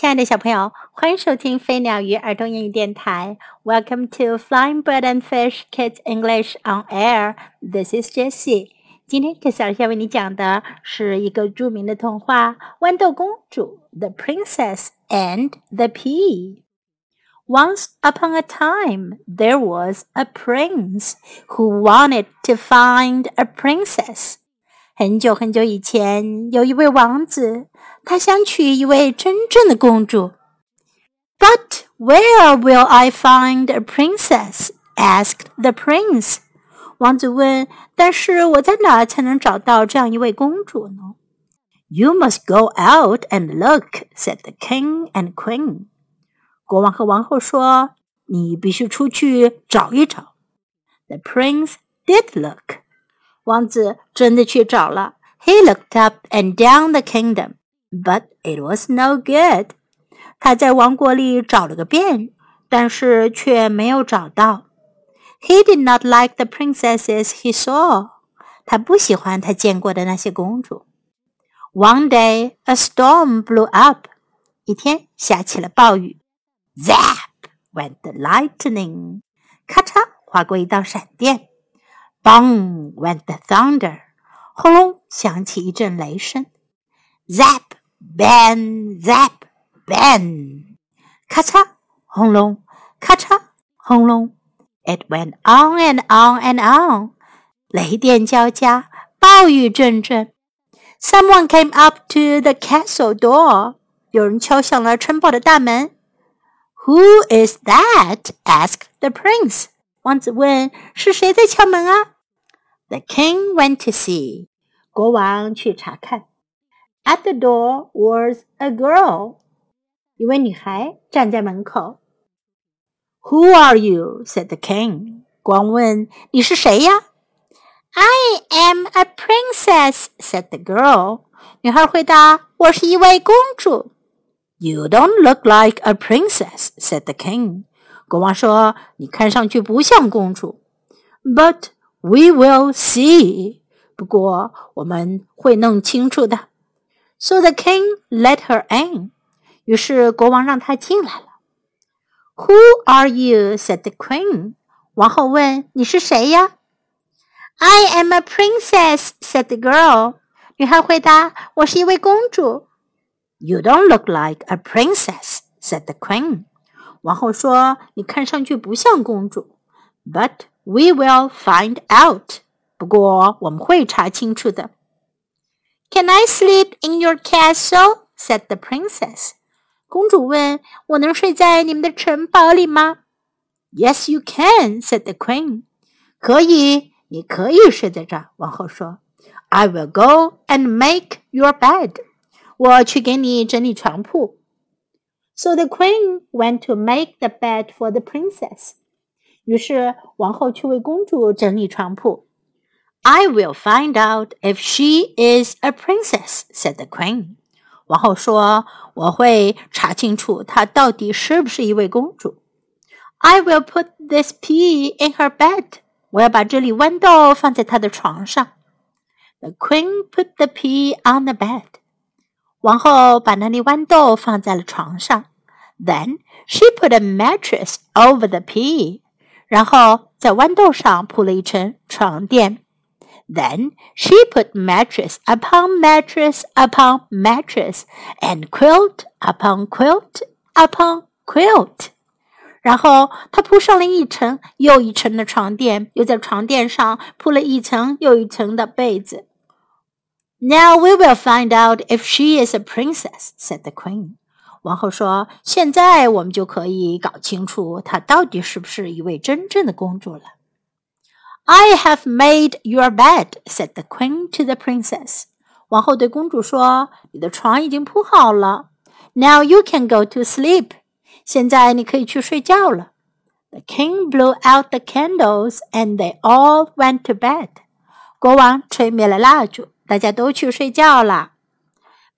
亲爱的小朋友，欢迎收听飞鸟鱼儿童英语电台。Welcome to Flying Bird and Fish Kids English on Air. This is Jessie. 今天 Jessie 要为你讲的是一个著名的童话《豌豆公主》（The Princess and the Pea）。Once upon a time, there was a prince who wanted to find a princess. 很久很久以前，有一位王子，他想娶一位真正的公主。But where will I find a princess? asked the prince. 王子问：“但是我在哪才能找到这样一位公主呢？”You must go out and look," said the king and queen. 国王和王后说：“你必须出去找一找。” The prince did look. 王子真的去找了。He looked up and down the kingdom, but it was no good. 他在王国里找了个遍，但是却没有找到。He did not like the princesses he saw. 他不喜欢他见过的那些公主。One day a storm blew up. 一天下起了暴雨。Zap went the lightning. 咔嚓划过一道闪电。Bang went the thunder，轰隆响起一阵雷声。Zap bang zap bang，咔嚓轰隆，咔嚓轰隆。It went on and on and on，雷电交加，暴雨阵阵。Someone came up to the castle door，有人敲响了城堡的大门。Who is that? asked the prince. 王子问：“是谁在敲门啊？” The king went to see. 国王去查看。 At the door was a girl. 一位女孩站在门口。Who are you? said the king. 国王问：“你是谁呀？”I am a princess, said the girl. 女孩回答：“我是一位公主。” You don't look like a princess, said the king. 国王说：“你看上去不像公主。” But we will see. 不过我们会弄清楚的。 So the king let her in. 于是国王让她进来了。Who are you? said the queen. 王后问：“你是谁呀？”I am a princess, said the girl. 女孩回答：“我是一位公主。” You don't look like a princess, said the queen. 王后说：“你看上去不像公主。” But we will find out. 不过我们会查清楚的。 Can I sleep in your castle? said the princess. 公主问：“我能睡在你们的城堡里吗？”Yes, you can, said the queen. 可以，你可以睡在这儿。王后说：“I will go and make your bed. 我去给你整理床铺。” So the queen went to make the bed for the princess. 于是王后去为公主整理床铺。 I will find out if she is a princess," said the queen. 王后说：“我会查清楚她到底是不是一位公主。” I will put this pea in her bed. 我要把这粒豌豆放在她的床上。The queen put the pea on the bed. 王后把那粒豌豆放在了床上。then she put a mattress over the pea. 然后在豌豆上铺了一层床垫。 Then she put mattress upon mattress upon mattress and quilt upon quilt upon quilt. 然后她铺上了一层又一层的床垫，又在床垫上铺了一层又一层的被子。Now we will find out if she is a princess," said the queen. 王后说：“现在我们就可以搞清楚她到底是不是一位真正的公主了。” I have made your bed," said the queen to the princess. 王后对公主说：“你的床已经铺好了。Now you can go to sleep. 现在你可以去睡觉了。” The king blew out the candles, and they all went to bed. 国王吹灭了蜡烛，大家都去睡觉了。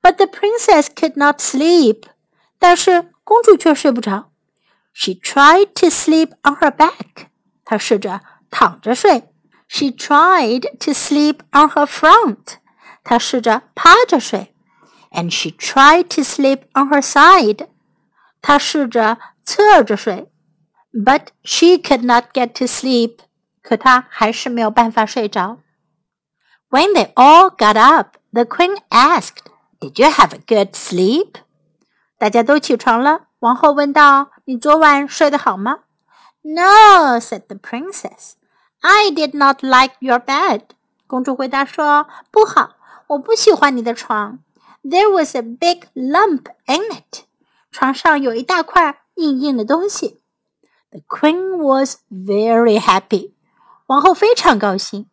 But the princess could not sleep. 但是公主却睡不着。She tried to sleep on her back。她试着 躺着睡。She tried to sleep on her front。她试着趴着睡。And she tried to sleep on her side。 她试着侧着睡，but she could not get to sleep。可她还是没有办法睡着。When they all got up, the queen asked, "Did you have a good sleep?" 大家都起床了，王后问道：“你昨晚睡得好吗？” No, said the princess. I did not like your bed. 公主回答说：“不好，我不喜欢你的床。There was a big lump in it. 床上有一大块硬硬的东西。The queen was very happy. 王后非常高兴。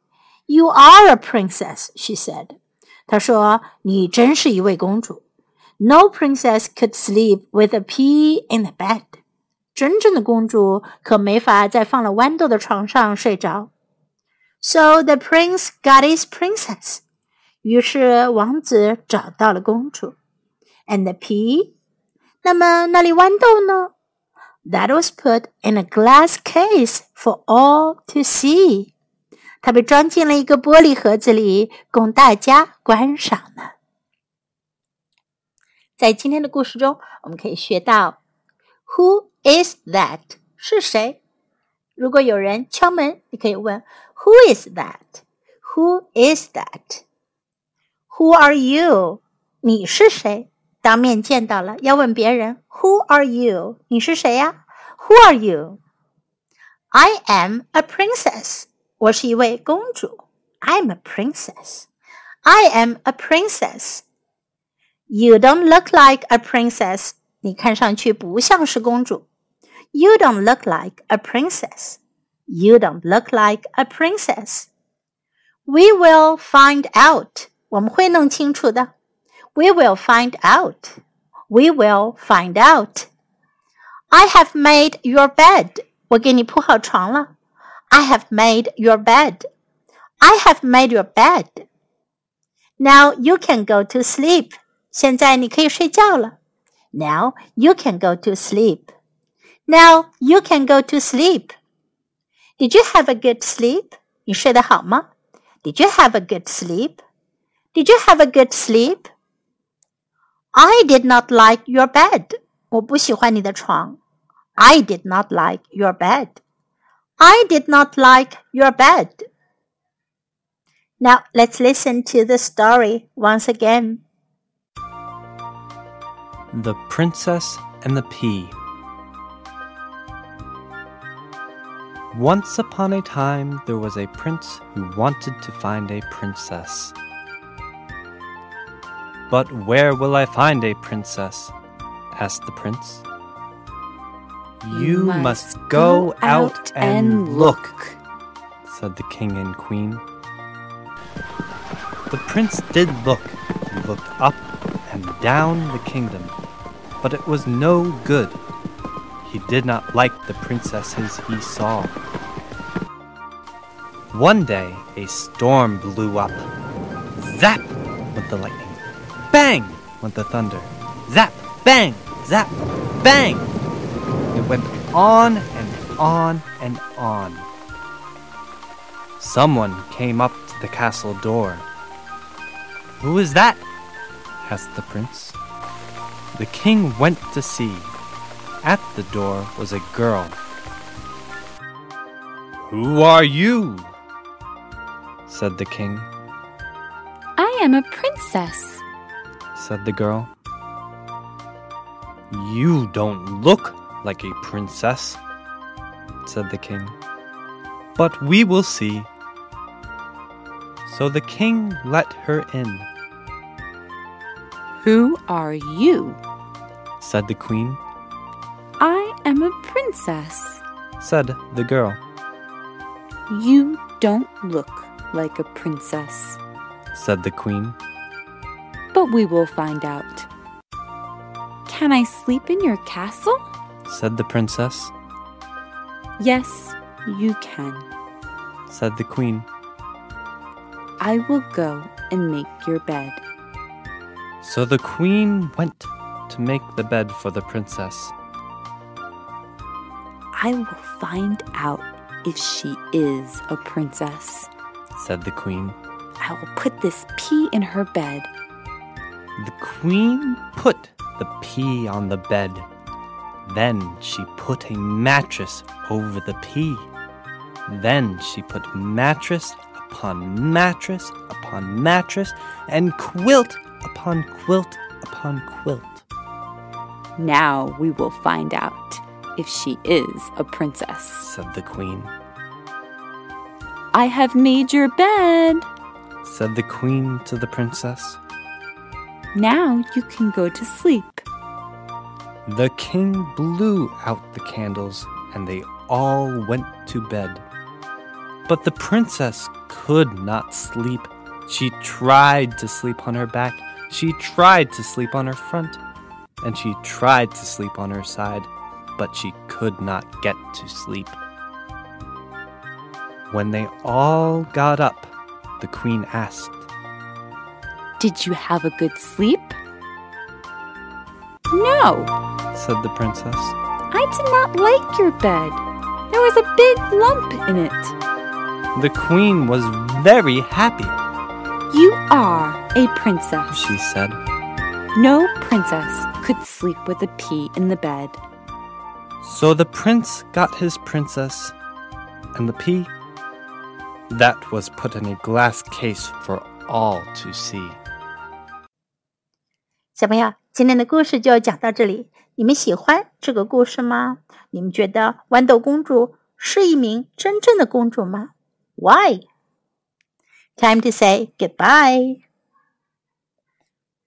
You are a princess, she said. 她说：“你真是一位公主。” No princess could sleep with a pea in the bed. 真正的公主可没法在放了豌豆的床上睡着。So the prince got his princess. 于是王子找到了公主。And the pea? 那么那粒豌豆呢？That was put in a glass case for all to see. 它被装进了一个玻璃盒子里，供大家观赏呢。在今天的故事中，我们可以学到 Who is that？是谁？如果有人敲门，你可以问 Who is that？Who is that？Who are you？你是谁？当面见到了，要问别人 Who are you？你是谁呀？Who are you？I am a princess。我是一位公主。I'm a princess. I am a princess. You don't look like a princess. 你看上去不像是公主。 You don't look like a princess. You don't look like a princess. We will find out. 我们会弄清楚的。We will find out. We will find out. I have made your bed. 我给你铺好床了。I have made your bed. I have made your bed. Now you can go to sleep. 现在你可以睡觉了。now you can go to sleep. Now you can go to sleep. Did you have a good sleep? 你睡得好吗？Did you have a good sleep? Did you have a good sleep? I did not like your bed. 我不喜欢你的床。I did not like your bed. I did not like your bed. Now let's listen to the story once again. The Princess and the Pea. Once upon a time, there was a prince who wanted to find a princess. But where will I find a princess? asked the prince. You, must, go out and look, said the king and queen. The prince did look. He looked up and down the kingdom but it was no good. He did not like the princesses he saw. One day, a storm blew up. Zap went the lightning. Bang went the thunder. Zap, bang, zap, bang. It went on and on and on. Someone came up to the castle door. Who is that? asked the prince. The king went to see. At the door was a girl. Who are you? Said the king. I am a princess, said the girl. You don't look like a princess, said the king. But we will see. So the king let her in. Who are you? said the queen. I am a princess, said the girl. You don't look like a princess, said the queen. But we will find out. Can I sleep in your castle? said the princess. Yes, you can, said the queen. I will go and make your bed. So the queen went to make the bed for the princess. I will find out if she is a princess, said the queen. I will put this pea in her bed. The queen put the pea on the bed. Then she put a mattress over the pea. Then she put mattress upon mattress upon mattress and quilt upon quilt upon quilt. Now we will find out if she is a princess. said the queen. I have made your bed. Said the queen to the princess. Now you can go to sleep. The king blew out the candles and they all went to bed. But the princess could not sleep. She tried to sleep on her back, she tried to sleep on her front, and she tried to sleep on her side, but she could not get to sleep. When they all got up, the queen asked, Did you have a good sleep? No, said the princess. I did not like your bed. There was a big lump in it. The queen was very happy, You are a princess. she said. No princess could sleep with a pea in the bed. So the prince got his princess, and the pea that was put in a glass case for all to see. 小朋友，今天的故事就讲到这里。你们喜欢这个故事吗？你们觉得豌豆公主是一名真正的公主吗？Why? Time to say goodbye.